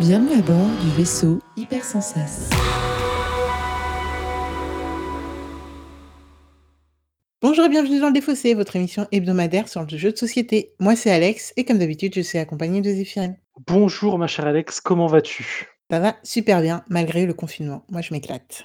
Bienvenue à bord du vaisseau Hypersensas. Bonjour et bienvenue dans le Défaussé, votre émission hebdomadaire sur le jeu de société. Moi c'est Alex et comme d'habitude je suis accompagné de Zéphirine. Bonjour ma chère Alex, comment vas-tu? Ça va super bien malgré le confinement. Moi je m'éclate.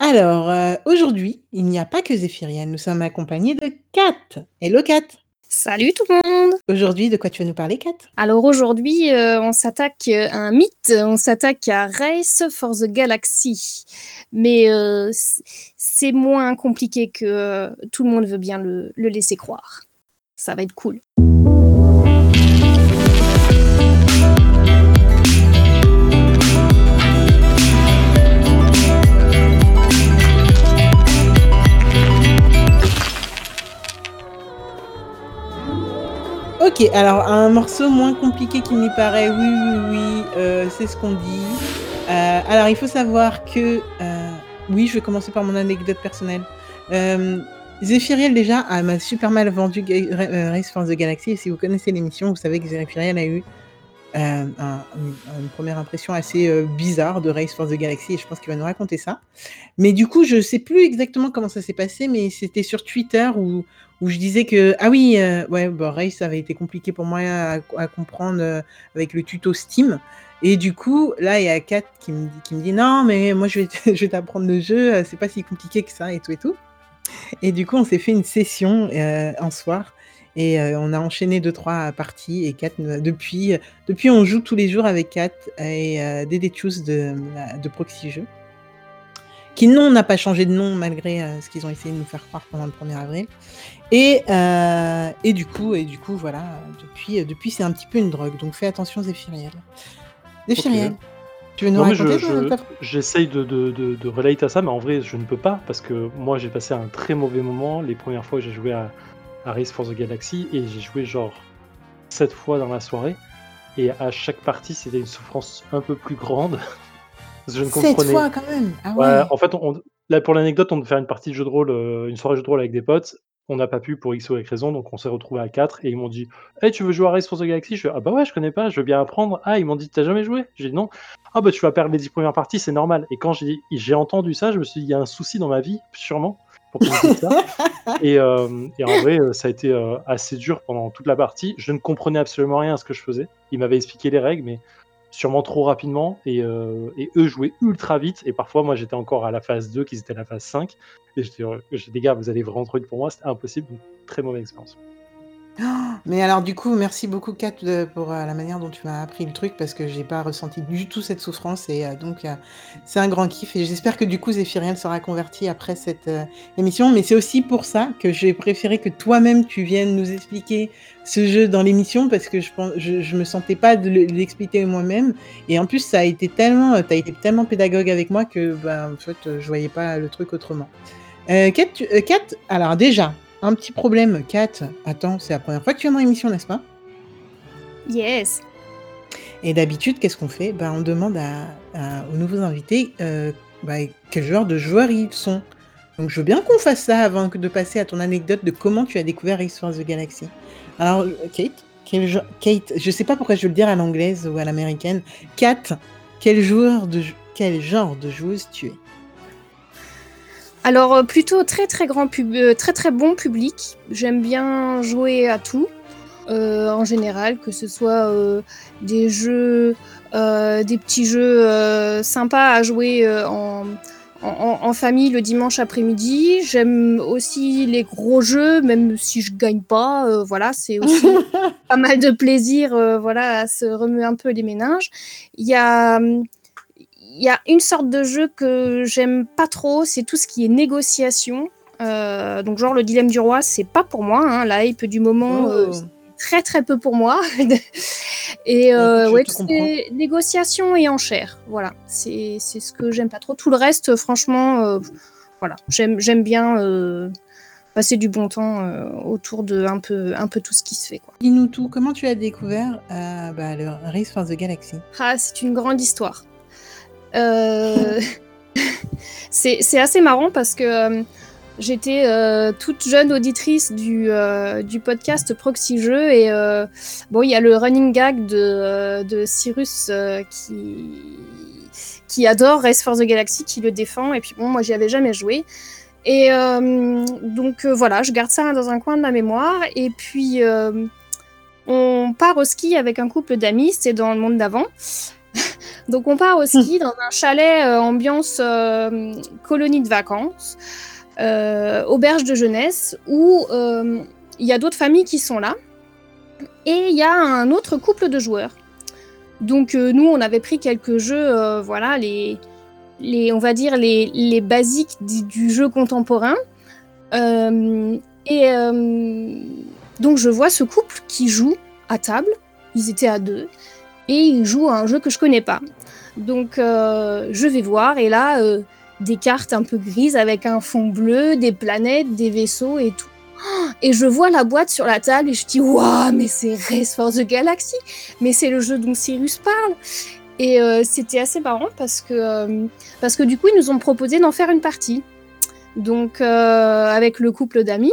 Alors euh, aujourd'hui, il n'y a pas que Zéphirienne, nous sommes accompagnés de Kat. Hello Kat. Salut tout le monde Aujourd'hui, de quoi tu vas nous parler, Kat? Alors aujourd'hui, euh, on s'attaque à un mythe, on s'attaque à Race for the Galaxy. Mais euh, c'est moins compliqué que euh, tout le monde veut bien le, le laisser croire. Ça va être cool. Alors un morceau moins compliqué qu'il n'y paraît, oui, oui, oui, euh, c'est ce qu'on dit. Euh, alors il faut savoir que, euh, oui, je vais commencer par mon anecdote personnelle. Euh, déjà m'a super mal vendu Ga- Ra- Race for the Galaxy si vous connaissez l'émission, vous savez que Zéphiriel a eu euh, un- une, première impression assez euh, bizarre de Race for the Galaxy et je pense qu'il va nous raconter ça. Mais du coup, je sais plus exactement comment ça s'est passé, mais c'était sur Twitter où, où je disais que ah oui, euh, ouais, bon, Race avait été compliqué pour moi à, comprendre avec le tuto Steam. Et du coup, là, il y a Kat qui me, dit- non, mais moi je vais, je vais t'apprendre le jeu, c'est pas si compliqué que ça et tout et tout. Et du coup, on s'est fait une session euh, un soir et euh, on a enchaîné deux trois parties et Kat nous- depuis euh, depuis on joue tous les jours avec Kat et euh, Dédé Choose de, de Proxy Jeux qui non n'a pas changé de nom malgré euh, ce qu'ils ont essayé de nous faire croire pendant le 1er avril. Et, euh, et du coup, et du coup, voilà, euh, depuis, euh, depuis c'est un petit peu une drogue. Donc fais attention, Zéphiriel. Zéphiriel, tu veux nous Non je, raconter ton- je- j'essaye de, de, de, de relate à ça, mais en vrai je ne peux pas parce que moi j'ai passé un très mauvais moment les premières fois que j'ai joué à, à Race for the Galaxy et j'ai joué genre 7 fois dans la soirée et à chaque partie c'était une souffrance un peu plus grande. Je ne comprenais fois quand même. Ah ouais. Ouais, en fait, on, là, pour l'anecdote, on devait faire une partie de jeu de rôle, euh, une soirée jeu de rôle avec des potes. On n'a pas pu pour X ou Y raison, donc on s'est retrouvé à 4 et ils m'ont dit Hey, tu veux jouer à Race for the Galaxy? Je fais Ah bah ouais, je connais pas, je veux bien apprendre. Ah, ils m'ont dit T'as jamais joué? J'ai dit non. Ah bah tu vas perdre les 10 premières parties, c'est normal. Et quand j'ai j'ai entendu ça, je me suis dit Il y a un souci dans ma vie, sûrement, euh, et en vrai, euh, ça a été euh, assez dur pendant toute la partie. Je ne comprenais absolument rien à ce que je faisais. Ils m'avaient expliqué les règles, mais sûrement trop rapidement. Et, eux jouaient ultra vite. Et parfois moi j'étais encore à la phase 2 qu'ils étaient à la phase 5 et j'étais euh, des gars vous allez vraiment trop vite pour moi c'était impossible. Donc très mauvaise expérience Mais alors du coup, merci beaucoup Kat pour euh, la manière dont tu m'as appris le truc parce que j'ai pas ressenti du tout cette souffrance et euh, donc euh, c'est un grand kiff et j'espère que du coup Zéphiriel sera converti après cette émission. Mais c'est aussi pour ça que j'ai préféré que toi-même tu viennes nous expliquer ce jeu dans l'émission parce que je pense, je, me sentais pas de le- de l'expliquer moi-même et en plus ça a été tellement, t'as été tellement pédagogue avec moi que bah, en je voyais pas le truc autrement. Euh, Kat, alors déjà, un petit problème, Kat. Attends, c'est la première fois que tu viens dans l'émission, n'est-ce pas? Yes Et d'habitude, qu'est-ce qu'on fait? Ben, On demande à, à- aux nouveaux invités euh, bah, quel genre de joueurs ils sont. Donc je veux bien qu'on fasse ça avant que de passer à ton anecdote de comment tu as découvert Race for the Galaxy. Alors, euh, Kate, quel Kate, je sais pas pourquoi je veux le dire à l'anglaise ou à l'américaine. Kat, quel joueur de quel genre de joueuse tu es? Alors euh, plutôt très très grand pub euh, très très bon public. J'aime bien jouer à tout. euh, en général, que ce soit euh, des jeux, euh, des petits jeux sympas à jouer en, en- en- en famille le dimanche après-midi. J'aime aussi les gros jeux, même si je gagne pas. voilà, c'est aussi pas mal de plaisir, voilà, à se remuer un peu les méninges. Il y a, hum, il y a une sorte de jeu que j'aime pas trop, c'est tout ce qui est négociation. Euh, donc genre le dilemme du roi, c'est pas pour moi. Hein, la hype du moment, Oh. euh, c'est très très peu pour moi. et euh, ouais, te tout ce qui est négociation et enchères. Voilà, c'est c'est ce que j'aime pas trop. Tout le reste, franchement, euh, voilà, j'aime j'aime bien euh, passer du bon temps euh, autour de un peu un peu tout ce qui se fait. Dis-nous tout, comment tu as découvert euh, bah, le Race for the Galaxy? Ah, c'est une grande histoire. Euh, c'est assez marrant parce que euh, J'étais euh, toute jeune auditrice du, podcast Proxy Jeux et bon, il y a le running gag de, Cyrus qui, adore Race for the Galaxy, qui le défend. Et puis bon, moi, j'y avais jamais joué. Et donc voilà, je garde ça dans un coin de ma mémoire. Et puis on part au ski avec un couple d'amis, c'est dans le monde d'avant. donc on part au ski dans un chalet euh, ambiance euh, colonie de vacances, euh, auberge de jeunesse, où il y a d'autres familles qui sont là. Et il y a un autre couple de joueurs. Donc nous, on avait pris quelques jeux, voilà, les, les, on va dire les, les basiques du, jeu contemporain. Et donc je vois ce couple qui joue à table. Ils étaient à deux et ils jouent à un jeu que je connais pas. Donc euh, je vais voir et là euh, des cartes un peu grises avec un fond bleu, des planètes, des vaisseaux et tout. Et je vois la boîte sur la table et je dis waouh mais c'est Race for the Galaxy, mais c'est le jeu dont Cyrus parle. Et euh, c'était assez marrant parce que parce que du coup ils nous ont proposé d'en faire une partie. Donc avec le couple d'amis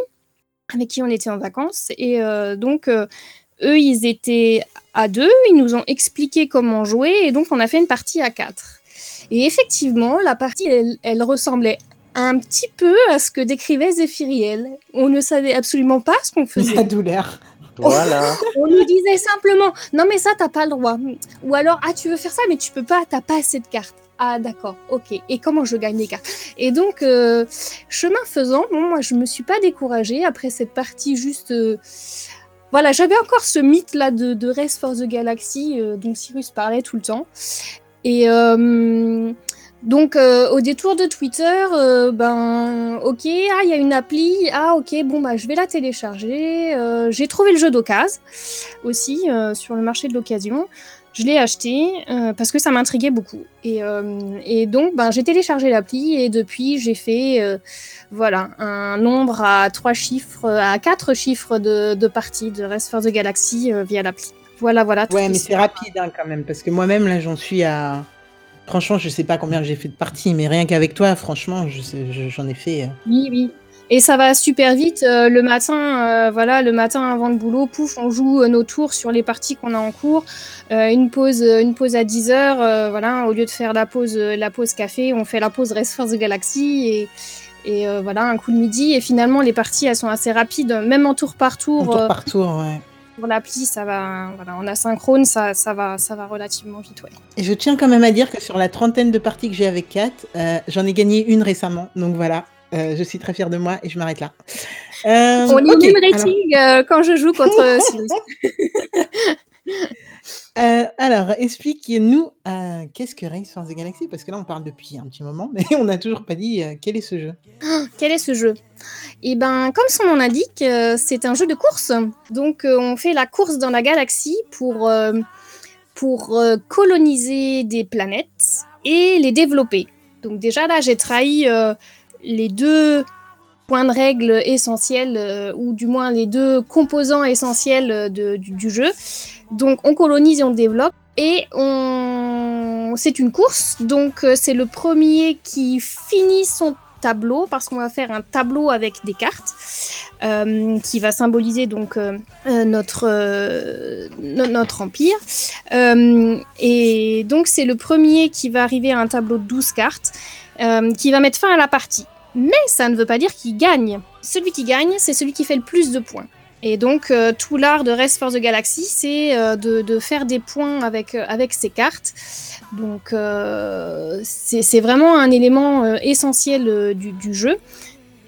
avec qui on était en vacances et donc eux ils étaient à deux, ils nous ont expliqué comment jouer et donc on a fait une partie à quatre. Et effectivement la partie elle, elle ressemblait un petit peu à ce que décrivait Zéphiriel. On ne savait absolument pas ce qu'on faisait. La douleur. Voilà. On nous disait simplement non mais ça t'as pas le droit. Ou alors ah tu veux faire ça mais tu peux pas, t'as pas assez de cartes. Ah d'accord, ok. Et comment je gagne les cartes? Et donc euh, chemin faisant, bon moi je me suis pas découragée après cette partie juste. euh, Voilà, j'avais encore ce mythe là de, de Race for the Galaxy euh, dont Cyrus parlait tout le temps. Et euh, donc euh, au détour de Twitter, ben ok, ah il y a une appli, ah ok, bon bah je vais la télécharger. J'ai trouvé le jeu d'occasion aussi sur le marché de l'occasion. Je l'ai acheté euh, parce que ça m'intriguait beaucoup. Et, euh, et donc ben, j'ai téléchargé l'appli et depuis j'ai fait euh, voilà un nombre à trois chiffres, à quatre chiffres de, de parties de Race for the Galaxy via l'appli. Voilà voilà. tout Ouais, mais c'est rapide hein, quand même, parce que moi-même, là, j'en suis à. Franchement, je sais pas combien j'ai fait de parties, mais rien qu'avec toi, franchement, je sais- je- j'en ai fait. Oui, oui. Et ça va super vite. euh, le matin, euh, voilà, le matin avant le boulot, pouf, on joue euh, nos tours sur les parties qu'on a en cours. Une pause, une pause à 10 heures. voilà, au lieu de faire la pause, la pause café, on fait la pause Race for the Galaxy et et voilà un coup de midi. Et finalement, les parties, elles sont assez rapides, même en tour par en tour. tour euh, par tour, ouais. pour l'appli, ça va, voilà, en asynchrone, ça, ça va, ça va relativement vite, ouais. Et je tiens quand même à dire que sur la trentaine de parties que j'ai avec Kat, j'en ai gagné une récemment. Donc voilà, euh, je suis très fière de moi et je m'arrête là. Euh, on est au ok, même alors- rating euh, quand je joue contre euh. Euh, alors, explique-nous euh, qu'est-ce que Race for the Galaxy? Parce que là, on parle depuis un petit moment, mais on n'a toujours pas dit euh, quel est ce jeu. Quel est ce jeu? Eh ben, comme son nom l'indique, c'est un jeu de course. Donc, on fait la course dans la galaxie pour, pour coloniser des planètes et les développer. Donc, déjà là, j'ai trahi les deux points de règle essentiels, euh, ou du moins les deux composants essentiels euh, du, jeu. Donc, on colonise et on développe. Et c'est une course, donc euh, c'est le premier qui finit son tableau parce qu'on va faire un tableau avec des cartes qui va symboliser notre no- notre empire et donc c'est le premier qui va arriver à un tableau de 12 cartes qui va mettre fin à la partie mais ça ne veut pas dire qu'il gagne celui qui gagne c'est celui qui fait le plus de points et donc euh, tout l'art de Race for the Galaxy c'est euh, de, faire des points avec euh, ces cartes donc c'est vraiment un élément essentiel du, jeu.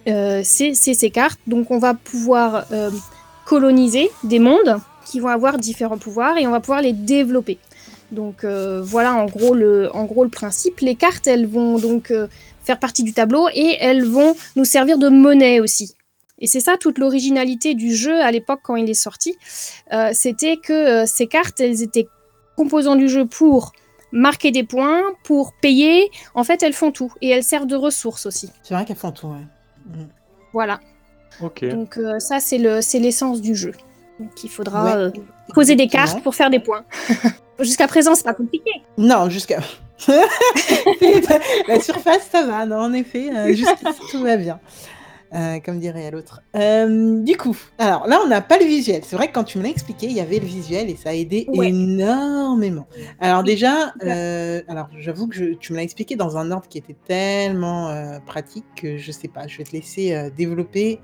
C'est ces cartes. Donc on va pouvoir coloniser des mondes qui vont avoir différents pouvoirs et on va pouvoir les développer. Donc voilà en gros, le, principe. Les cartes, elles vont donc faire partie du tableau et elles vont nous servir de monnaie aussi. Et c'est ça toute l'originalité du jeu à l'époque quand il est sorti. Euh, C'était que euh, ces cartes, elles étaient composants du jeu pour marquer des points, pour payer. En fait, elles font tout. Et elles servent de ressources aussi. C'est vrai qu'elles font tout, ouais. Mm. Voilà. Ok. Donc euh, ça, c'est le, c'est l'essence du jeu. Donc il faudra Ouais, euh, poser des cartes pour faire des points. Jusqu'à présent, c'est pas compliqué. Non, jusqu'à. la surface, ça va, non, en effet, euh, jusqu'ici, tout va bien. euh, comme dirait l'autre. Euh, du coup, alors là, on n'a pas le visuel. C'est vrai que quand tu me l'as expliqué, il y avait le visuel et ça a aidé Ouais. énormément. Alors déjà, euh, alors j'avoue que je- tu me l'as expliqué dans un ordre qui était tellement pratique que je sais pas. Je vais te laisser développer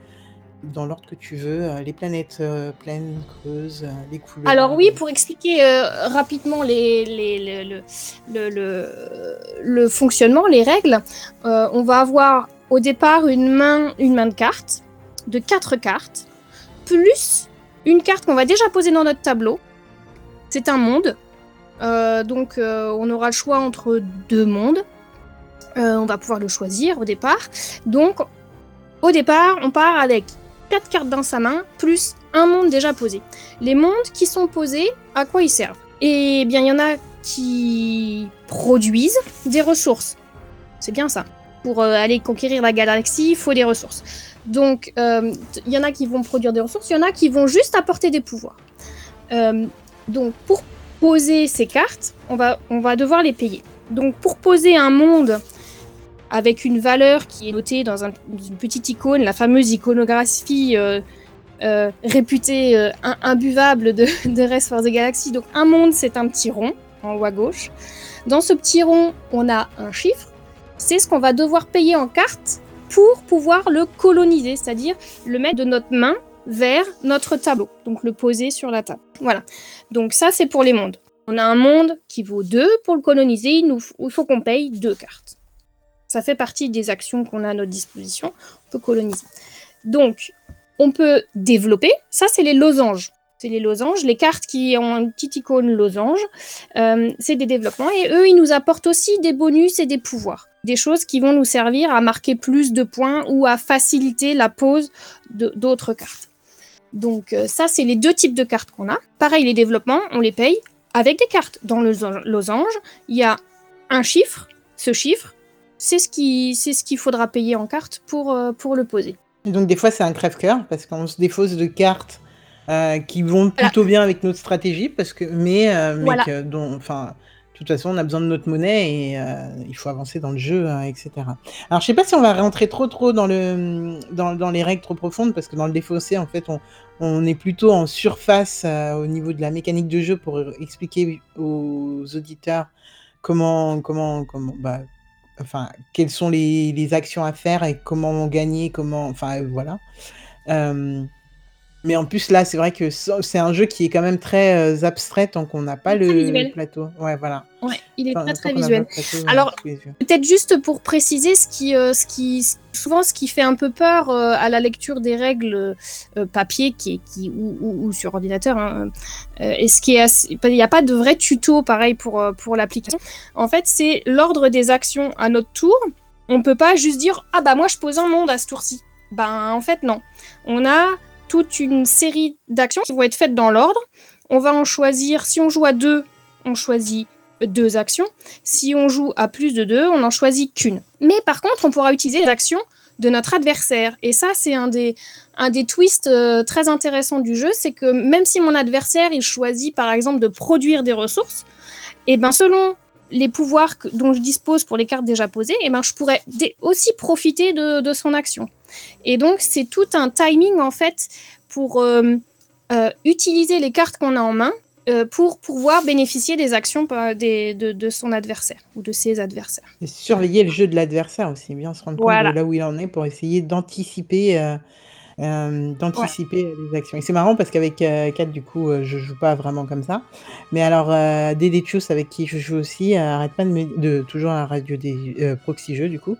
dans l'ordre que tu veux euh, les planètes euh, pleines, creuses, euh, les couleurs. Alors oui, pour expliquer rapidement les, les- le, le, le, le- le fonctionnement, les règles, on va avoir au départ une main, une main de cartes, de quatre cartes, plus une carte qu'on va déjà poser dans notre tableau. C'est un monde. Donc on aura le choix entre deux mondes. On va pouvoir le choisir au départ. Donc au départ, on part avec quatre cartes dans sa main, plus un monde déjà posé. Les mondes qui sont posés, à quoi ils servent? Eh bien, il y en a qui produisent des ressources. C'est bien ça. Pour euh, aller conquérir la galaxie, il faut des ressources. Donc, euh, il y en a qui vont produire des ressources, il y en a qui vont juste apporter des pouvoirs. Euh, donc, pour poser ces cartes, on va, on va devoir les payer. Donc, pour poser un monde avec une valeur qui est notée dans un- une petite icône, la fameuse iconographie euh, euh, réputée euh, im- imbuvable de, de Rest for the Galaxy. Donc un monde, c'est un petit rond en haut à gauche. Dans ce petit rond, on a un chiffre. C'est ce qu'on va devoir payer en carte pour pouvoir le coloniser, c'est-à-dire le mettre de notre main vers notre tableau, donc le poser sur la table. Voilà. Donc ça, c'est pour les mondes. On a un monde qui vaut 2 pour le coloniser, il, il faut qu'on paye deux cartes. Ça fait partie des actions qu'on a à notre disposition. On peut coloniser. Donc, on peut développer. Ça, c'est les losanges. C'est les losanges, les cartes qui ont une petite icône losange. euh, c'est des développements. Et eux, ils nous apportent aussi des bonus et des pouvoirs. Des choses qui vont nous servir à marquer plus de points ou à faciliter la pose d'autres cartes. Donc, euh, ça, c'est les deux types de cartes qu'on a. Pareil, les développements, on les paye avec des cartes. Dans le losange, il y a un chiffre. Ce chiffre, c'est ce qui- c'est ce qu'il faudra payer en carte pour, euh, pour le poser. Et donc des fois c'est un crève-cœur parce qu'on se défausse de cartes euh, qui vont plutôt bien avec notre stratégie parce que mais, euh, mais Voilà. que- dont enfin de toute façon on a besoin de notre monnaie et euh, il faut avancer dans le jeu hein, etc. Alors je sais pas si on va rentrer trop trop dans le dans, dans les règles trop profondes parce que dans le défaussé en fait on on est plutôt en surface au niveau de la mécanique de jeu pour expliquer aux auditeurs comment comment comment bah, enfin, quelles sont les, les actions à faire et comment gagner, comment, enfin, voilà. Euh, mais en plus, là, c'est vrai que c'est un jeu qui est quand même très euh, abstrait tant qu'on n'a pas le visuel. plateau. Ouais, voilà. Ouais, il est très très visuel. le plateau, Alors. Peut-être juste pour préciser ce qui, euh, ce qui, souvent ce qui fait un peu peur euh, à la lecture des règles euh, papier qui, qui, ou, ou- ou sur ordinateur, hein, et ce qui est assez- il n'y a pas de vrai tuto pareil pour, pour l'application. En fait, c'est l'ordre des actions à notre tour. On peut pas juste dire ah bah moi je pose un monde à ce tour-ci. Ben en fait non. On a toute une série d'actions qui vont être faites dans l'ordre. On va en choisir. Si on joue à deux, on choisit deux actions. Si on joue à plus de deux, on n'en choisit qu'une. Mais par contre, on pourra utiliser les actions de notre adversaire. Et ça, c'est un des, un des twists euh, très intéressants du jeu, c'est que même si mon adversaire, il choisit par exemple de produire des ressources, et ben selon les pouvoirs dont je dispose pour les cartes déjà posées, et ben je pourrais aussi profiter de, de son action. Et donc, c'est tout un timing en fait pour euh, euh, utiliser les cartes qu'on a en main euh, pour pouvoir bénéficier des actions des- de, de son adversaire ou de ses adversaires. Et surveiller le jeu de l'adversaire aussi, bien se rendre compte de là où il en est pour essayer d'anticiper euh, euh, d'anticiper les actions. Et c'est marrant parce qu'avec euh, Kat, du coup, euh, je joue pas vraiment comme ça. Mais alors, euh, Dédé Tchous, avec qui je joue aussi, euh, arrête pas de me de toujours à la radio des euh, proxy jeux, du coup,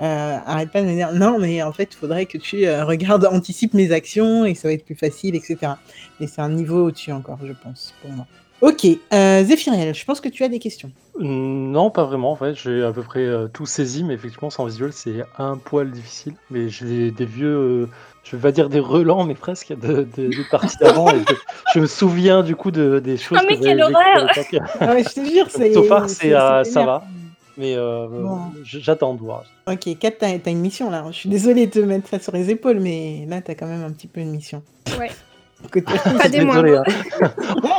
euh, arrête pas de me dire non, mais en fait, il faudrait que tu euh, regardes, anticipe mes actions et ça va être plus facile, etc. Et c'est un niveau au-dessus encore, je pense, pour moi. Ok, euh, Zéphiriel, je pense que tu as des questions. Non, pas vraiment. En fait, j'ai à peu près euh, tout saisi, mais effectivement, sans visuel, c'est un poil difficile. Mais j'ai des, des vieux, euh, je vais pas dire des relents, mais presque de, de- des parties d'avant. je, je me souviens du coup de, des choses Ah, mais que quelle horreur. Ah je te jure, c'est. So far, c'est- c'est, euh, ça va. Mais euh, Bon. j'attends de voir. Ok, Kat, t'as t'as une mission là. Je suis désolée de te mettre ça sur les épaules, mais là, t'as quand même un petit peu une mission. Ouais. Pas des Désolé. moindres. hein.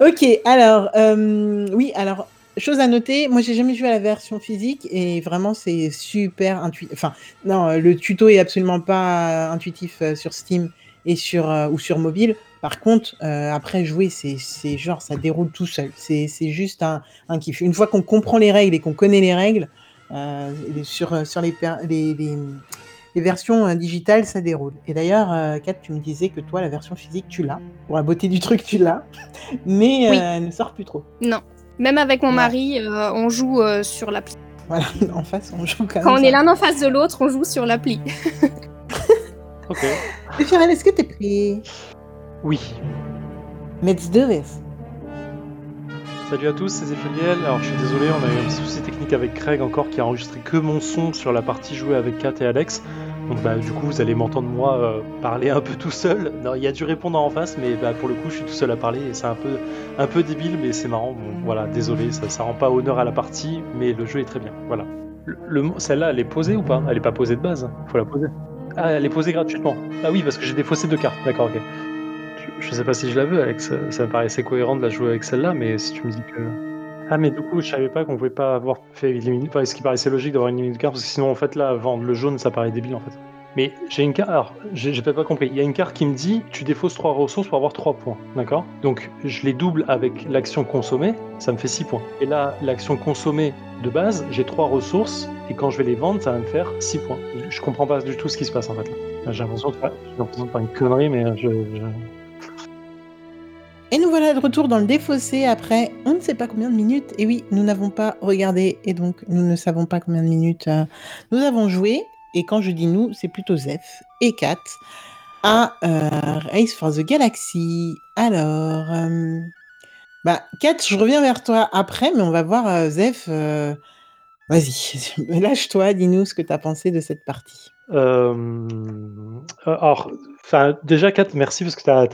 ok, alors, euh, oui, alors, chose à noter, moi j'ai jamais joué à la version physique et vraiment c'est super intuitif. Enfin, non, le tuto est absolument pas intuitif euh, sur Steam et sur euh, ou sur mobile. Par contre, euh, après jouer, c'est genre ça déroule tout seul. C'est juste un, un kiff. Une fois qu'on comprend les règles et qu'on connaît les règles, euh, sur sur les, les, les les versions euh, digitales, ça déroule. Et d'ailleurs, euh, Kat, tu me disais que toi, la version physique, tu l'as. Pour la beauté du truc, tu l'as. Mais Oui. euh, elle ne sort plus trop. Non. Même avec mon Ouais. mari, euh, on joue euh, sur l'appli. Voilà, en face, on joue quand même. Quand on ça. est l'un en face de l'autre, on joue sur l'appli. Ok. Et Fiorel, est-ce que t'es prêt Oui. Let's do this. Salut à tous, c'est Zéphaniel. Alors je suis désolé, on a eu un petit souci technique avec Craig encore qui a enregistré que mon son sur la partie jouée avec Kat et Alex. Donc bah du coup vous allez m'entendre moi euh, parler un peu tout seul. Non, il y a du répondant en face, mais bah, pour le coup je suis tout seul à parler et c'est un peu un peu débile, mais c'est marrant. Bon, voilà, désolé, ça, ça rend pas honneur à la partie, mais le jeu est très bien. Voilà. Le, le- celle-là, elle est posée ou pas? Elle est pas posée de base? Faut la poser. Ah, elle est posée gratuitement. Ah oui, parce que j'ai défaussé deux cartes. D'accord, ok. Je, je sais pas si je la veux, Alex. Ça me paraissait cohérent de la jouer avec celle-là, mais si tu me dis que. Ah, mais du coup, je savais pas qu'on pouvait pas avoir fait éliminer. Enfin, ce qui paraissait logique d'avoir une limite de cartes, parce que sinon, en fait, là, vendre le jaune, ça paraît débile, en fait. Mais j'ai une carte. Alors, j'ai peut-être pas compris. Il y a une carte qui me dit tu défausses 3 ressources pour avoir 3 points. D'accord? Donc, je les double avec l'action consommée, ça me fait 6 points. Et là, l'action consommée de base, j'ai 3 ressources, et quand je vais les vendre, ça va me faire 6 points. Je, comprends pas du tout ce qui se passe, en fait. J'ai l'impression de faire, une connerie, mais je... Et nous voilà de retour dans le défaussé après on ne sait pas combien de minutes. Et oui, nous n'avons pas regardé et donc nous ne savons pas combien de minutes euh, nous avons joué. Et quand je dis nous, c'est plutôt Zeph et Kat à euh, Race for the Galaxy. Alors, euh, bah, Kat, je reviens vers toi après, mais on va voir euh, Zeph. Vas-y, lâche-toi, dis-nous ce que tu as pensé de cette partie. Alors, déjà, Kat, merci parce que tu as,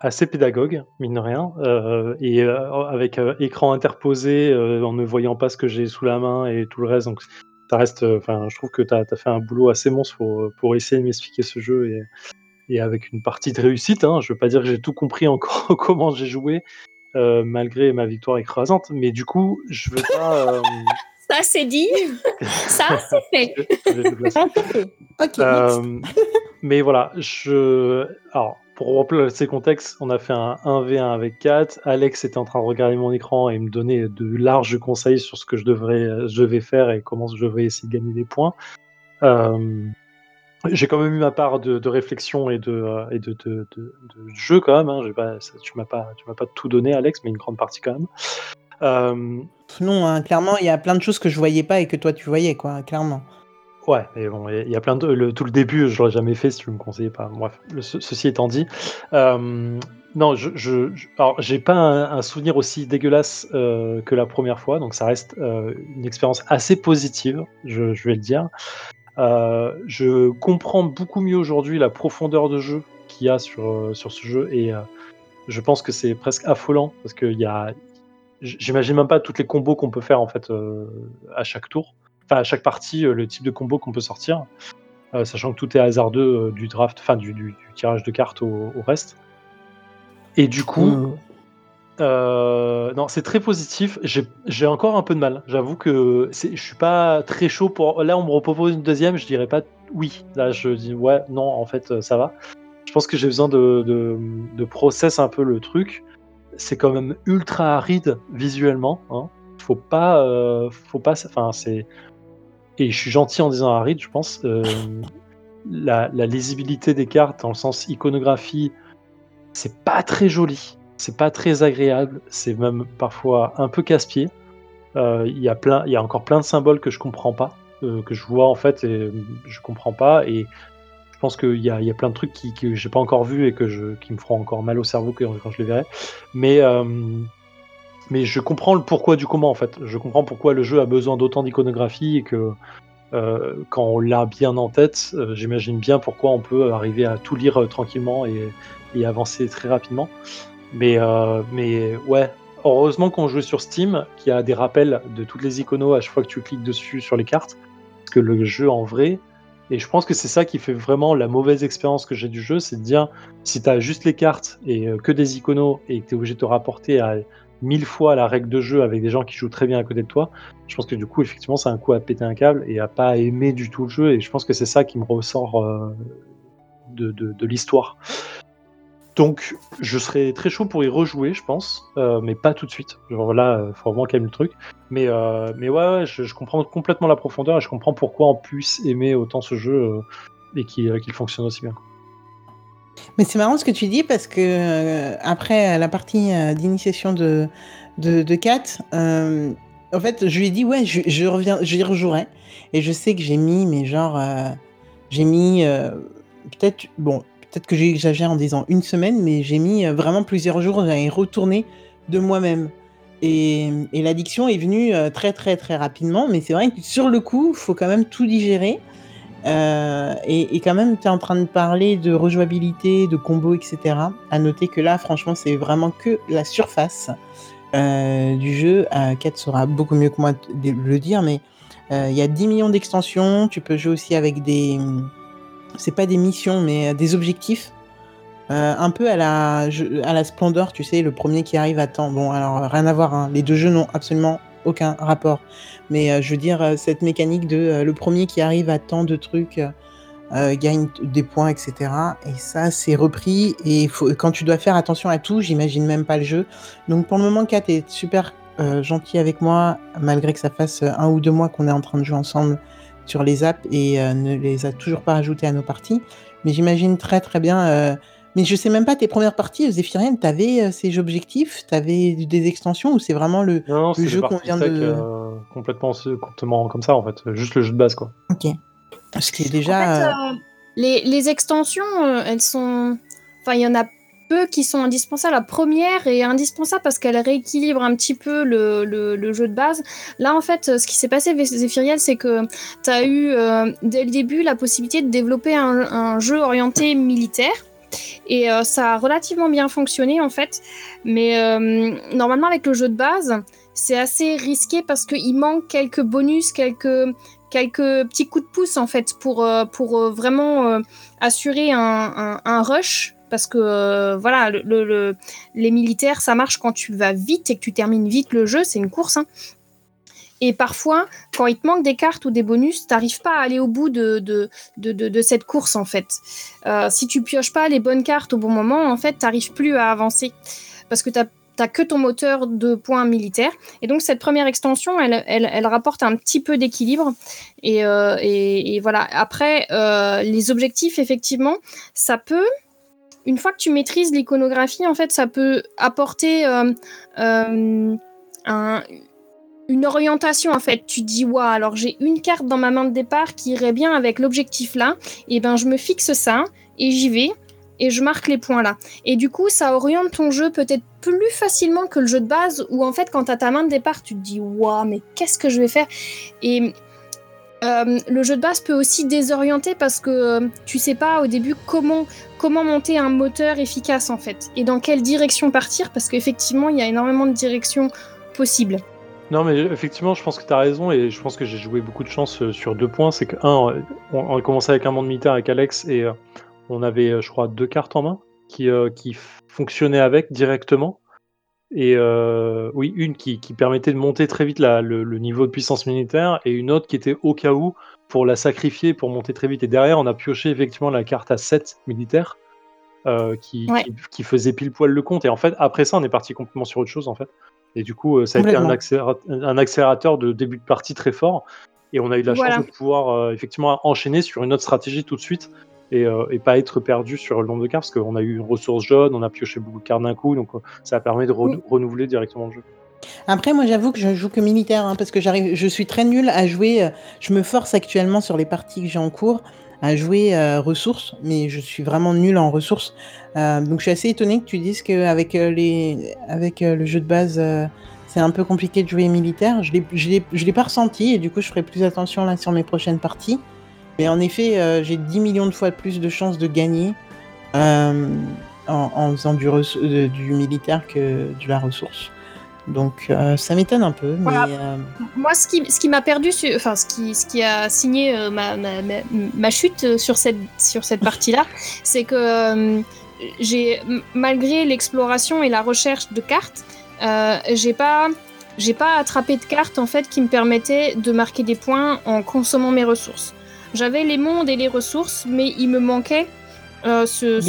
assez pédagogue, mine de rien, euh, et euh, avec euh, écran interposé, euh, en ne voyant pas ce que j'ai sous la main et tout le reste. Donc, ça reste, euh, enfin, je trouve que tu as, fait un boulot assez monstre pour, pour essayer de m'expliquer ce jeu et, et avec une partie de réussite. Hein, je veux pas dire que j'ai tout compris encore comment j'ai joué, euh, malgré ma victoire écrasante, mais du coup, je veux pas. euh, Ça, c'est dit. Ça, c'est fait. je. Ok. Euh, mais voilà, je. Alors, pour replacer le contexte, on a fait un 1v1 avec 4. Alex était en train de regarder mon écran et me donner de larges conseils sur ce que je, devrais, je devais faire et comment je devrais essayer de gagner des points. Euh, j'ai quand même eu ma part de, réflexion et de, euh, de, jeu quand même. Hein. Tu m'as pas, m'as pas tout donné, Alex, mais une grande partie quand même. Euh, Non, hein, clairement, il y a plein de choses que je voyais pas et que toi tu voyais, quoi, clairement. Ouais, mais bon, il y a plein de. Tout le début, je l'aurais jamais fait si tu me conseillais pas. Bref, ceci étant dit, euh, non, je, je, je- alors j'ai pas un, souvenir aussi dégueulasse euh, que la première fois, donc ça reste euh, une expérience assez positive, je, vais le dire. Je comprends beaucoup mieux aujourd'hui la profondeur de jeu qu'il y a sur, sur ce jeu et je pense que c'est presque affolant parce qu'il y a. J'imagine même pas toutes les combos qu'on peut faire en fait à chaque tour enfin à chaque partie euh, le type de combo qu'on peut sortir, euh, sachant que tout est hasardeux euh, du draft, enfin du, du- du tirage de cartes au, au reste. Et du coup, euh, non, c'est très positif. J'ai encore un peu de mal. J'avoue que je suis pas très chaud pour. Là, on me propose une deuxième, je dirais pas oui. Là, je dis ouais, non, en fait, ça va. Je pense que j'ai besoin de, de, de process un peu le truc. C'est quand même ultra aride visuellement. Hein. Faut pas, euh, faut pas. Enfin, c'est et je suis gentil en disant aride, je pense. euh, la, lisibilité des cartes, dans le sens iconographie, c'est pas très joli, c'est pas très agréable, c'est même parfois un peu casse-pied. Euh, Il y a y a encore plein de symboles que je comprends pas, euh, que je vois en fait et je comprends pas. Et je pense qu'il y y a plein de trucs qui, que j'ai pas encore vu et que qui me feront encore mal au cerveau quand je les verrai. Mais mais je comprends le pourquoi du comment en fait. Je comprends pourquoi le jeu a besoin d'autant d'iconographie et que euh, quand on l'a bien en tête, euh, j'imagine bien pourquoi on peut arriver à tout lire euh, tranquillement et, avancer très rapidement. Mais, mais ouais, heureusement qu'on joue sur Steam, qui a des rappels de toutes les iconos à chaque fois que tu cliques dessus sur les cartes, parce que le jeu en vrai. Et je pense que c'est ça qui fait vraiment la mauvaise expérience que j'ai du jeu, c'est de dire si tu as juste les cartes et que des iconos et que tu es obligé de te rapporter à mille fois la règle de jeu avec des gens qui jouent très bien à côté de toi, je pense que du coup, effectivement, c'est un coup à péter un câble et à pas aimer du tout le jeu. Et je pense que c'est ça qui me ressort euh, de, l'histoire. Donc, je serais très chaud pour y rejouer, je pense, euh, mais pas tout de suite. Genre là, euh, faut vraiment calmer le truc. Mais, mais ouais, je, comprends complètement la profondeur et je comprends pourquoi on puisse aimer autant ce jeu et qu'il qu'il fonctionne aussi bien. Mais c'est marrant ce que tu dis parce que euh, après la partie euh, d'initiation de, de, de Kat, euh, en fait, je lui ai dit, ouais, je, je reviens, je y rejouerai. Et je sais que j'ai mis, mais genre, j'ai mis, peut-être, bon, peut-être que j'exagère en disant une semaine, mais j'ai mis vraiment plusieurs jours à y retourner de moi-même. Et, et l'addiction est venue très, très, très rapidement. Mais c'est vrai que sur le coup, il faut quand même tout digérer. Euh, et, quand même, tu es en train de parler de rejouabilité, de combos, etc. À noter que là, franchement, c'est vraiment que la surface euh, du jeu. Euh, Kat saura beaucoup mieux que moi le dire, mais euh, il y a 10 millions d'extensions. Tu peux jouer aussi avec des. C'est pas des missions, mais des objectifs. Un peu à la, à la Splendor, tu sais, le premier qui arrive à temps. Bon, alors rien à voir, hein. les deux jeux n'ont absolument aucun rapport. Mais euh, je veux dire, euh, cette mécanique de euh, le premier qui arrive à tant de trucs gagne des points, etc. Et ça, c'est repris. Et quand tu dois faire attention à tout, j'imagine même pas le jeu. Donc pour le moment, Kat est super euh, gentil avec moi, malgré que ça fasse un ou deux mois qu'on est en train de jouer ensemble sur les apps et ne les a toujours pas ajoutés à nos parties. Mais j'imagine très très bien. Mais je sais même pas, tes premières parties, Zéphirienne, t'avais euh, ces objectifs T'avais des extensions ou c'est vraiment le. Non, non, c'est jeu qu'on vient tech, de- euh, complètement, complètement comme ça en fait, juste le jeu de base quoi. Ok. Ce qui est En déjà. fait, euh, euh, les, les extensions, euh, elles sont. Enfin, il y en a peu qui sont indispensables. La première est indispensable parce qu'elle rééquilibre un petit peu le, le- le jeu de base. Là, en fait, ce qui s'est passé avec Zephyriel, c'est que tu as eu euh, dès le début la possibilité de développer un, un jeu orienté militaire. Et euh, ça a relativement bien fonctionné en fait. Mais euh, normalement, avec le jeu de base, c'est assez risqué parce qu'il manque quelques bonus, quelques, quelques petits coups de pouce en fait pour, euh, pour vraiment assurer un, un- rush. Parce que voilà, le, le- le- les militaires, ça marche quand tu vas vite et que tu termines vite le jeu, c'est une course. hein. Et parfois, quand il te manque des cartes ou des bonus, t'arrives pas à aller au bout de, cette course en fait. Euh, si tu pioches pas les bonnes cartes au bon moment, en fait, t'arrives plus à avancer. Parce que t'as t'as que ton moteur de points militaires. Et donc cette première extension, elle, rapporte un petit peu d'équilibre. Et, euh, voilà. Après, euh, les objectifs, effectivement, ça peut, une fois que tu maîtrises l'iconographie, en fait, ça peut apporter un- une orientation. En fait, tu dis, waouh, alors j'ai une carte dans ma main de départ qui irait bien avec l'objectif là. Et ben, je me fixe ça et j'y vais. Et je marque les points là. Et du coup, ça oriente ton jeu peut-être plus facilement que le jeu de base, où en fait, quand tu as ta main de départ, tu te dis Waouh, mais qu'est-ce que je vais faire? Et euh, le jeu de base peut aussi désorienter parce que euh, tu sais pas au début comment, comment monter un moteur efficace en fait, et dans quelle direction partir, parce qu'effectivement, il y a énormément de directions possibles. Non, mais effectivement, je pense que tu as raison et je pense que j'ai joué beaucoup de chance euh, sur deux points. C'est que, un, euh, on, a commencé avec un monde militaire avec Alex et euh, on avait, euh, je crois, deux cartes en main qui, euh, qui fonctionnaient avec directement. Et euh, oui, une qui, qui permettait de monter très vite la- le, le niveau de puissance militaire et une autre qui était au cas où pour la sacrifier pour monter très vite. Et derrière, on a pioché effectivement la carte à 7 militaire euh, qui, Ouais. qui, qui faisait pile poil le compte. Et en fait, après ça, on est parti complètement sur autre chose en fait. Et du coup, euh, ça a été un, accélérateur de début de partie très fort. Et on a eu la Voilà. chance de pouvoir euh, effectivement enchaîner sur une autre stratégie tout de suite et, euh, et pas être perdu sur le nombre de cartes parce qu'on a eu une ressource jaune, on a pioché beaucoup de cartes d'un coup, donc ça permet de re- Oui. renouveler directement le jeu. Après, moi, j'avoue que je joue que militaire hein, parce que j'arrive, je suis très nulle à jouer. Je me force actuellement sur les parties que j'ai en cours à jouer euh, ressources, mais je suis vraiment nulle en ressources. Euh, donc, je suis assez étonnée que tu dises qu'avec avec euh, le jeu de base, c'est un peu compliqué de jouer militaire. Je l'ai, je l'ai, pas ressenti et du coup, je ferai plus attention là sur mes prochaines parties. Mais en effet, j'ai 10 millions de fois plus de chances de gagner en, faisant du, du militaire que de la ressource. Donc euh, ça m'étonne un peu, mais Voilà. euh, Moi, ce qui, ce qui m'a perdu, enfin, ce qui, ce qui a signé euh, ma, ma, ma, ma chute sur cette, sur cette partie-là, c'est que j'ai, malgré l'exploration et la recherche de cartes, j'ai pas j'ai pas attrapé de carte en fait qui me permettait de marquer des points en consommant mes ressources. J'avais les mondes et les ressources, mais il me manquait euh, ce,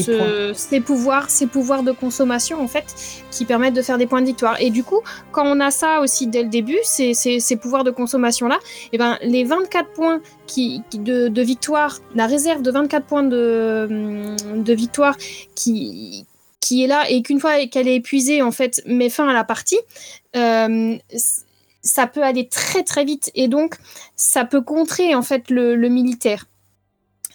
ces pouvoirs, ces pouvoirs de consommation en fait, qui permettent de faire des points de victoire. Et du coup, quand on a ça aussi dès le début, ces, ces, ces pouvoirs de consommation là, et ben les 24 points qui, qui- de, de victoire, la réserve de 24 points de, hum, de victoire qui qui est là et qu'une fois qu'elle est épuisée en fait met fin à la partie, euh, ça peut aller très très vite et donc ça peut contrer en fait le, le militaire.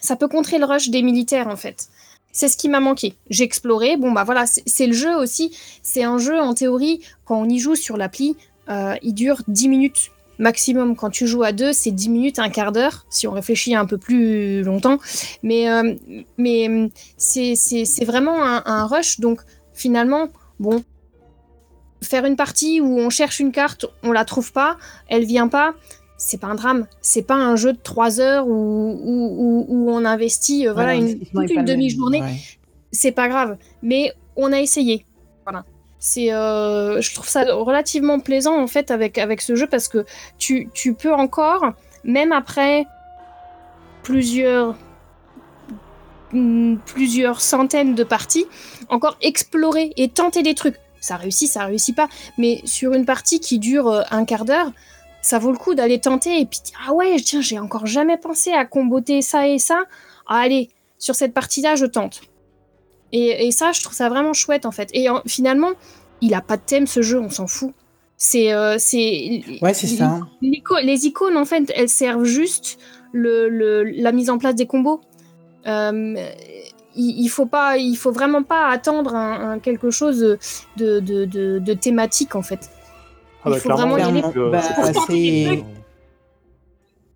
Ça peut contrer le rush des militaires en fait. C'est ce qui m'a manqué. J'ai exploré. Bon bah voilà, c'est le jeu aussi. C'est un jeu en théorie quand on y joue sur l'appli, euh, il dure 10 minutes maximum. Quand tu joues à deux, c'est 10 minutes, un quart d'heure si on réfléchit un peu plus longtemps. Mais euh, mais c'est vraiment un, un rush. Donc finalement, bon, faire une partie où on cherche une carte, on la trouve pas, elle vient pas, c'est pas un drame. C'est pas un jeu de 3 heures où, où, où- où on investit euh, voilà, une, toute demi-journée. ouais. C'est pas grave. Mais on a essayé. Voilà. C'est, euh, je trouve ça relativement plaisant en fait avec, avec ce jeu parce que tu, tu peux encore, même après plusieurs mm, plusieurs centaines de parties, encore explorer et tenter des trucs. Ça réussit, ça réussit pas. Mais sur une partie qui dure euh, un quart d'heure, ça vaut le coup d'aller tenter et puis dire, ah ouais, tiens, j'ai encore jamais pensé à comboter ça et ça. Ah, allez, sur cette partie-là, je tente. Et, et ça, je trouve ça vraiment chouette en fait. Et en- finalement, il a pas de thème ce jeu, on s'en fout. C'est, euh, c'est. Ouais, c'est ça. Les icônes, en fait, elles servent juste le, le- la mise en place des combos. Euh, il, il faut pas, il faut vraiment pas attendre un, un quelque chose de, de, de, de thématique en fait. Ah Il faut clairement, vraiment y aller. Bah, c'est pas c'est- possible.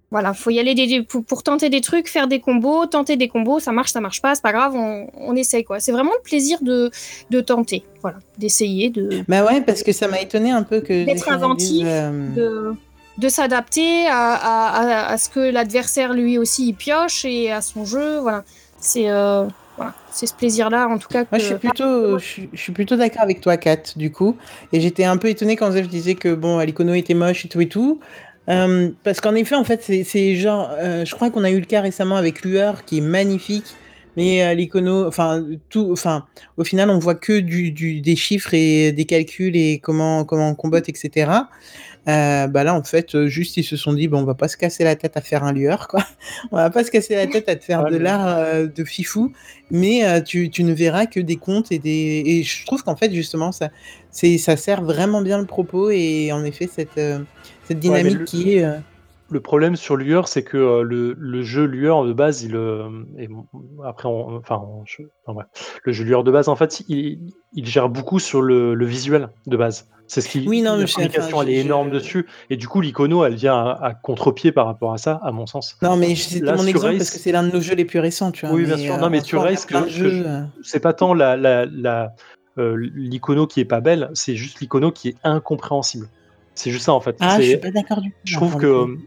Voilà, faut y aller des- des- pour, pour tenter des trucs, faire des combos, tenter des combos, ça marche, ça marche pas, c'est pas grave, on, on essaye quoi. C'est vraiment le plaisir de, de tenter, voilà, d'essayer, de, Bah ouais, parce que ça m'a étonné un peu que. D'être inventif, euh, de, de s'adapter à, à, à- à ce que l'adversaire lui aussi il pioche et à son jeu, voilà. C'est euh, voilà, c'est ce plaisir-là en tout cas que. Moi, je suis plutôt, je suis, je suis plutôt d'accord avec toi, Kat, du coup. Et j'étais un peu étonnée quand Zef disait que bon, l'icono était moche et tout et tout. Euh, parce qu'en effet, en fait, c'est- c'est genre, euh, je crois qu'on a eu le cas récemment avec Lueur, qui est magnifique, mais euh, l'icono, enfin, tout, enfin, au final, on voit que du, du- des chiffres et des calculs et comment, comment on combatte, etc. Euh, bah là, en fait, euh, juste ils se sont dit, bon, on va pas se casser la tête à faire un lueur, quoi. On va pas se casser la tête à te faire Ah, de l'art euh, de fifou, mais euh, tu, tu ne verras que des comptes et des. Et je trouve qu'en fait, justement, ça, c'est, ça sert vraiment bien le propos et en effet, cette, cette dynamique le- qui est. euh, Le problème sur Lueur, c'est que euh, le, le jeu Lueur de base, il, euh, et après, on- enfin, on- je- enfin, bref. le jeu Lueur de base, en fait, il, il gère beaucoup sur le, le visuel de base. C'est ce qui, Oui, non, mais la communication, elle est énorme dessus, et du coup, l'icono, elle vient à, à contre-pied par rapport à ça, à mon sens. Non, mais Là, mon exemple Race- parce que c'est l'un de nos jeux les plus récents, tu vois. Oui, bien sûr. Non, mais a Race, que- que euh, C'est pas tant la, la, la, euh, l'icono qui est pas belle, c'est juste l'icono qui est incompréhensible. C'est juste ça, en fait. Ah, je C'est- suis pas d'accord du tout. Je trouve que euh,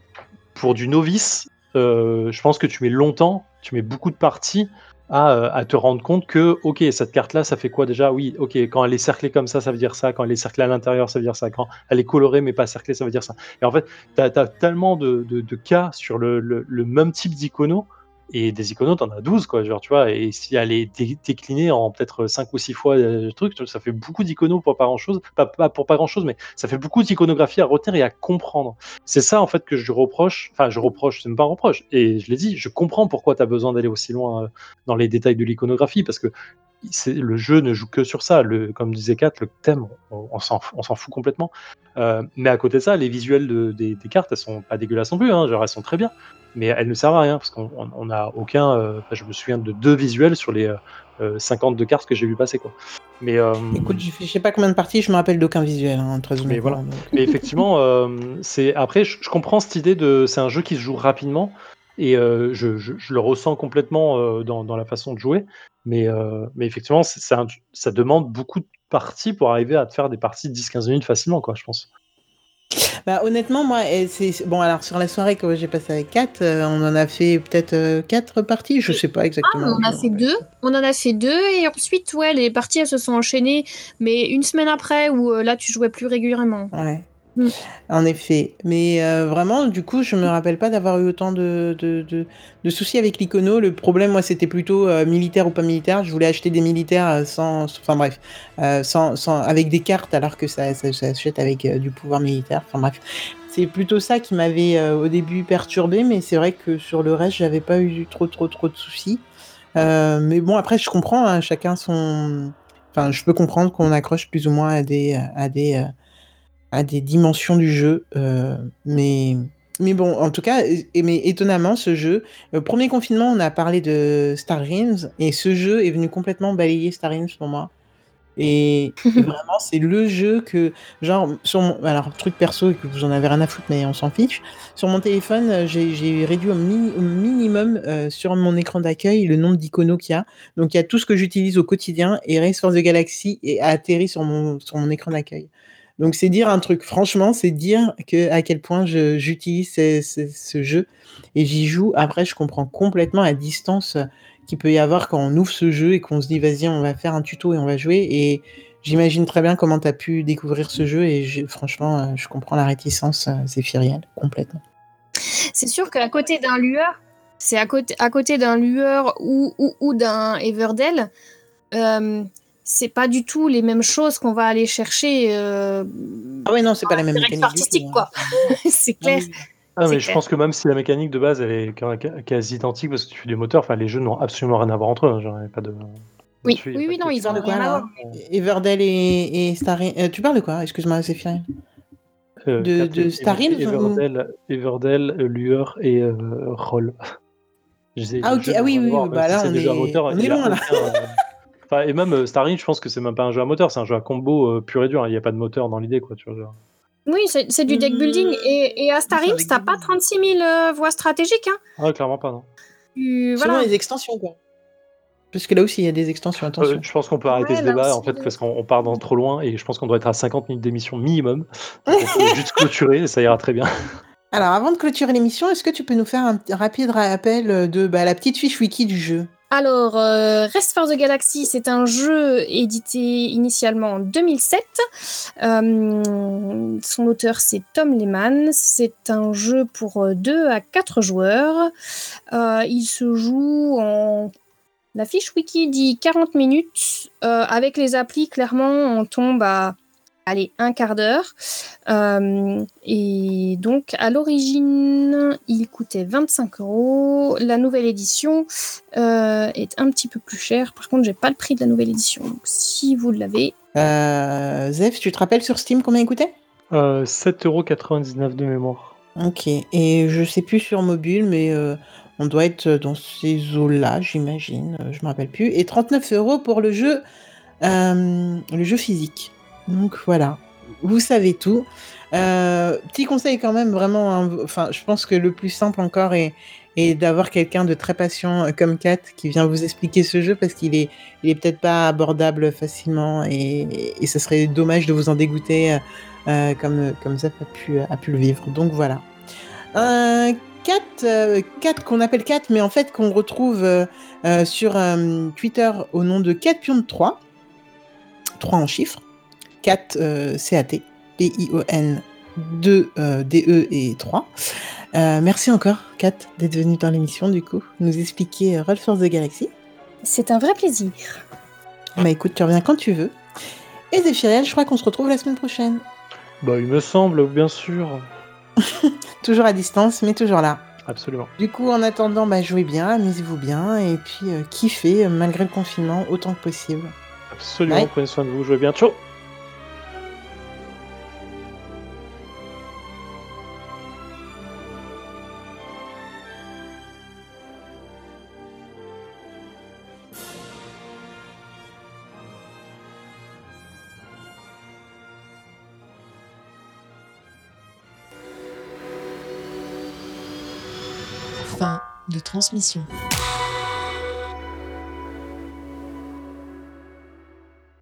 pour du novice, euh, je pense que tu mets longtemps, tu mets beaucoup de parties à, euh, te rendre compte que, ok, cette carte-là, ça fait quoi déjà? Oui, ok, quand elle est cerclée comme ça, ça veut dire ça. Quand elle est cerclée à l'intérieur, ça veut dire ça. Quand elle est colorée mais pas cerclée, ça veut dire ça. Et en fait, tu as, tellement de, cas sur le, le- le même type d'icono. Et des iconos, t'en as 12, quoi, genre, tu vois, et si elle est dé- déclinée en peut-être 5 ou 6 fois euh, le truc, tu vois, ça fait beaucoup d'iconos pour pas grand chose, pas, pour pas grand chose, mais ça fait beaucoup d'iconographie à retenir et à comprendre. C'est ça, en fait, que je reproche. Enfin, je reproche, c'est même pas un reproche. Et je l'ai dit, je comprends pourquoi tu as besoin d'aller aussi loin euh, dans les détails de l'iconographie, parce que le jeu ne joue que sur ça. Comme disait Kat, le thème, on, s'en fout complètement. Euh, mais à côté de ça, les visuels de- des, des cartes, elles sont pas dégueulasses non plus, hein, genre elles sont très bien. Mais elles ne servent à rien, parce qu'on on- on n'a aucun. euh, je me souviens de deux visuels sur les euh, euh, 52 cartes que j'ai vu passer. Quoi. Mais, euh, Écoute, je sais pas combien de parties, je me rappelle d'aucun visuel, hein. Mais voilà. donc. Mais effectivement, euh, c'est après, je, je comprends cette idée de, c'est un jeu qui se joue rapidement et euh, je, je- je le ressens complètement euh, dans, dans la façon de jouer. Mais, euh, mais effectivement, un- ça demande beaucoup de parties pour arriver à te faire des parties de 10-15 minutes facilement, quoi, je pense. Bah, honnêtement, moi, c'est bon. Alors, sur la soirée que j'ai passée avec Kat, euh, on en a fait peut-être euh, quatre parties. Je sais pas Ah, exactement. on en a fait deux. On en a fait deux et ensuite, ouais, les parties elles se sont enchaînées, mais une semaine après où euh, là tu jouais plus régulièrement. Ouais. Mm. En effet. Mais euh, vraiment, du coup, je me rappelle pas d'avoir eu autant de, de, de, soucis avec l'icono. Le problème, moi, c'était plutôt euh, militaire ou pas militaire. Je voulais acheter des militaires euh, sans. Enfin, bref. sans, sans, avec des cartes alors que ça, ça, s'achète avec du pouvoir militaire. Enfin, bref. C'est plutôt ça qui m'avait au début perturbé. Mais c'est vrai que sur le reste, j'avais pas eu trop, trop, trop de soucis. Mais bon, après, je comprends. hein, chacun son. Enfin, je peux comprendre qu'on accroche plus ou moins à des. À des à des dimensions du jeu. euh, mais, mais bon, en tout cas, et- mais étonnamment, ce jeu, le premier confinement, on a parlé de Star Realms, et ce jeu est venu complètement balayer Star Realms pour moi. Et, et vraiment, c'est le jeu que, genre, sur mon, alors, truc perso, et que vous en avez rien à foutre, mais on s'en fiche. Sur mon téléphone, euh, j'ai réduit au, mini- au minimum euh, sur mon écran d'accueil le nombre d'iconos qu'il y a. Donc, il y a tout ce que j'utilise au quotidien, et Race for the Galaxy est a atterri sur mon, sur mon écran d'accueil. Donc c'est dire un truc, franchement, c'est dire à quel point j'utilise ce, jeu et j'y joue. Après, je comprends complètement la distance qu'il peut y avoir quand on ouvre ce jeu et qu'on se dit vas-y, on va faire un tuto et on va jouer. Et j'imagine très bien comment tu as pu découvrir ce jeu et franchement, euh, je comprends la réticence euh, zéphirienne complètement. C'est sûr qu'à côté d'un lueur, c'est à côté, à côté d'un lueur ou, ou, ou d'un Everdell, euh, c'est pas du tout les mêmes choses qu'on va aller chercher. euh, Ah ouais, non, c'est pas la même mécanique. artistique, tout, quoi. hein. c'est clair. Ah oui. Ah, C'est mais je clair. pense que même si la mécanique de base elle est quasi identique parce que tu fais des moteurs, enfin les jeux n'ont absolument rien à voir entre eux. hein, Genre, pas de. Oui, oui, oui, non, ils ont de quoi rien à voir. Everdell et, et Star euh, Tu parles de quoi? Excuse-moi, Zéphirien. Euh, de- de Ever- Star Realms ou- Everdell, Everdell, euh, Lueur et euh, Roll. Ah, ok. Ah oui, oui, oui, bah là, c'est on est- on est loin, là. Euh, Enfin, et même euh, Star Realms, je pense que c'est même pas un jeu à moteur, c'est un jeu à combo euh, pur et dur. Il n'y a pas de moteur dans l'idée, quoi. Tu vois, genre. Oui, c'est du deck building. Et, et à Star Oui, c'est un Realms, deck t'as pas building. 36 000 euh, voies stratégiques. Hein. Ah, clairement pas, non. Tu- Selon voilà. les extensions, quoi. Parce que là aussi, il y a des extensions, attention. Euh, je pense qu'on peut arrêter Ouais, ce là débat aussi, en fait euh. parce qu'on on part dans trop loin et je pense qu'on doit être à 50 minutes d'émission minimum. Donc, on peut juste clôturer et ça ira très bien. Alors, avant de clôturer l'émission, est-ce que tu peux nous faire un rapide rappel de bah, la petite fiche wiki du jeu? Alors, euh, Rest for the Galaxy, c'est un jeu édité initialement en 2007. Euh, son auteur, c'est Tom Lehman. C'est un jeu pour 2 à 4 joueurs. Euh, il se joue en... La fiche wiki dit 40 minutes. Euh, avec les applis, clairement, on tombe à... Allez, un quart d'heure. Euh, et donc, à l'origine, il coûtait 25 euros. La nouvelle édition euh, est un petit peu plus chère. Par contre, j'ai pas le prix de la nouvelle édition. Donc, si vous l'avez, euh, Zef, tu te rappelles sur Steam combien il coûtait? Euh, 7,99€ de mémoire. Ok. Et je sais plus sur mobile, mais euh, on doit être dans ces eaux-là, j'imagine. Euh, Je me rappelle plus. Et 39 euros pour le jeu, euh, le jeu physique. Donc voilà, vous savez tout. Euh, petit conseil quand même, vraiment. hein, Enfin, je pense que le plus simple encore est, d'avoir quelqu'un de très patient euh, comme Kat qui vient vous expliquer ce jeu parce qu'il est, peut-être pas abordable facilement et, et ce serait dommage de vous en dégoûter euh, comme comme Zap a pu le vivre. Donc voilà. Un Kat, euh, Kat qu'on appelle Kat, mais en fait qu'on retrouve euh, euh, sur euh, Twitter au nom de Catpion3, 3 en chiffres, 4 euh, C-A-T, P-I-O-N, 2 euh, D-E et 3. Euh, merci encore, Kat, d'être venue dans l'émission, du coup, nous expliquer euh, Roll for the Galaxy. c'est un vrai plaisir. Bah écoute, tu reviens quand tu veux. Et Zéphiriel, je crois qu'on se retrouve la semaine prochaine. Bah, il me semble, bien sûr. Toujours à distance, mais toujours là. Absolument. Du coup, en attendant, bah, jouez bien, amusez-vous bien, et puis euh, kiffez, malgré le confinement, autant que possible. Absolument. Ouais. Prenez soin de vous. Jouez bien. Ciao. Transmission.